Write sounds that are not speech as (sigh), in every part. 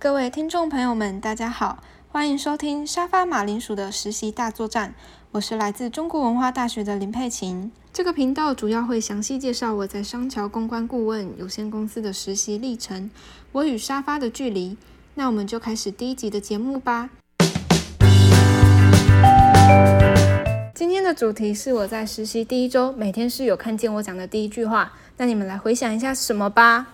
各位听众朋友们，大家好，欢迎收听沙发马铃薯的实习大作战。我是来自中国文化大学的林佩琴。这个频道主要会详细介绍我在商桥公关顾问有限公司的实习历程，我与沙发的距离。那我们就开始第一集的节目吧。今天的主题是我在实习第一周，每天室友看见我讲的第一句话。那你们来回想一下是什么吧。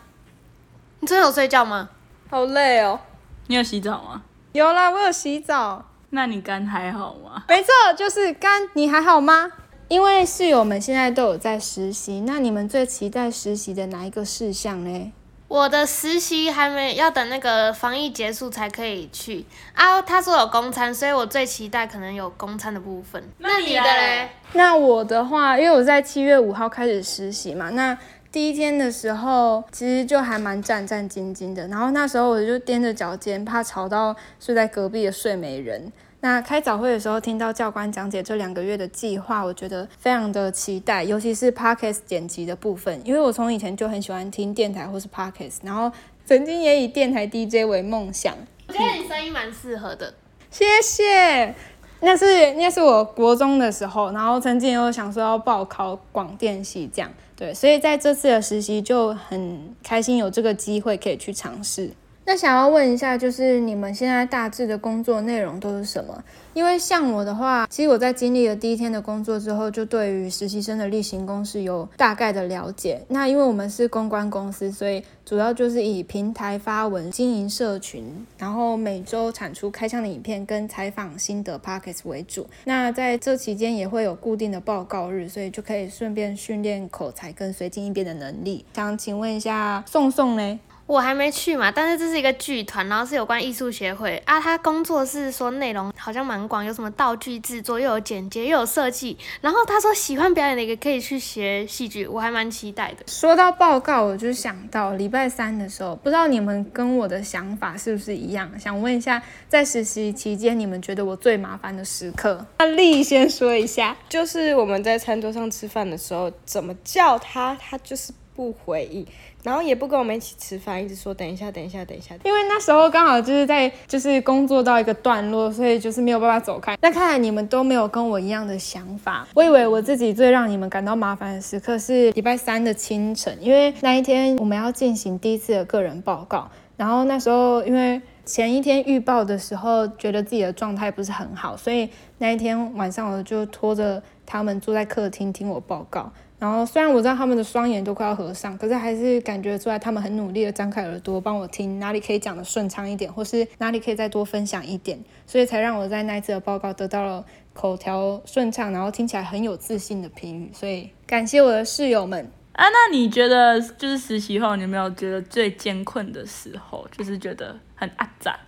你真的有睡觉吗？好累哦。你有洗澡吗？有啦，我有洗澡。那你肝还好吗？没错，就是肝。你还好吗？因为室友们现在都有在实习，那你们最期待实习的哪一个事项呢？我的实习还没要等那个防疫结束才可以去啊。他说有公餐，所以我最期待可能有公餐的部分。那你的嘞？那我的话，因为我在七月五号开始实习嘛，那第一天的时候其实就还蛮战战兢兢的，然后那时候我就踮着脚尖，怕吵到睡在隔壁的睡美人。那开早会的时候，听到教官讲解这两个月的计划，我觉得非常的期待，尤其是 podcast 剪辑的部分，因为我从以前就很喜欢听电台或是 podcast，然后曾经也以电台 DJ 为梦想。我觉得你声音蛮适合的，谢谢。那是那是我国中的时候，然后曾经有想说要报考广电系这样，对，所以在这次的实习就很开心有这个机会可以去尝试。那想要问一下，就是你们现在大致的工作内容都是什么？因为像我的话，其实我在经历了第一天的工作之后，就对于实习生的例行公事有大概的了解。那因为我们是公关公司，所以主要就是以平台发文、经营社群，然后每周产出开箱的影片跟采访心得 pockets 为主。那在这期间也会有固定的报告日，所以就可以顺便训练口才跟随机应变的能力。想请问一下，宋宋呢？我还没去嘛，但是这是一个剧团，然后是有关艺术协会啊。他工作室说内容好像蛮广，有什么道具制作，又有剪接，又有设计。然后他说喜欢表演的一个可以去学戏剧，我还蛮期待的。说到报告，我就想到礼拜三的时候，不知道你们跟我的想法是不是一样？想问一下，在实习期间你们觉得我最麻烦的时刻？那丽先说一下，就是我们在餐桌上吃饭的时候，怎么叫他，他就是不回应。然后也不跟我们一起吃饭，一直说等一下，等一下，等一下。因为那时候刚好就是在就是工作到一个段落，所以就是没有办法走开。那看来你们都没有跟我一样的想法。我以为我自己最让你们感到麻烦的时刻是礼拜三的清晨，因为那一天我们要进行第一次的个人报告。然后那时候因为前一天预报的时候觉得自己的状态不是很好，所以那一天晚上我就拖着他们坐在客厅听我报告。然后虽然我知道他们的双眼都快要合上，可是还是感觉出来他们很努力的张开耳朵帮我听哪里可以讲的顺畅一点，或是哪里可以再多分享一点，所以才让我在那一次的报告得到了口条顺畅，然后听起来很有自信的评语。所以感谢我的室友们啊！那你觉得就是实习后，你有没有觉得最艰困的时候，就是觉得很阿杂？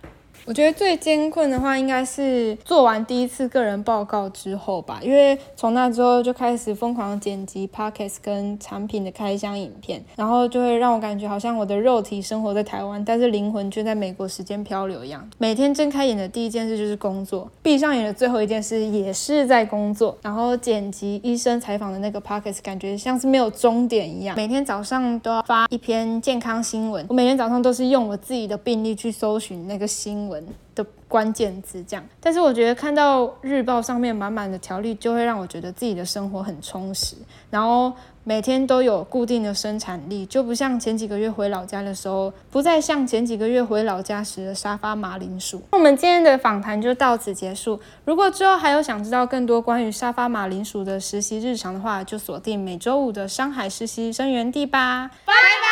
我觉得最艰困的话，应该是做完第一次个人报告之后吧，因为从那之后就开始疯狂剪辑 podcast 跟产品的开箱影片，然后就会让我感觉好像我的肉体生活在台湾，但是灵魂却在美国时间漂流一样。每天睁开眼的第一件事就是工作，闭上眼的最后一件事也是在工作。然后剪辑医生采访的那个 podcast，感觉像是没有终点一样。每天早上都要发一篇健康新闻，我 (laughs) 每天早上都是用我自己的病历去搜寻那个新闻。的关键字这样，但是我觉得看到日报上面满满的条例，就会让我觉得自己的生活很充实，然后每天都有固定的生产力，就不像前几个月回老家的时候，不再像前几个月回老家时的沙发马铃薯。我们今天的访谈就到此结束。如果之后还有想知道更多关于沙发马铃薯的实习日常的话，就锁定每周五的上海实习生源地吧。拜拜。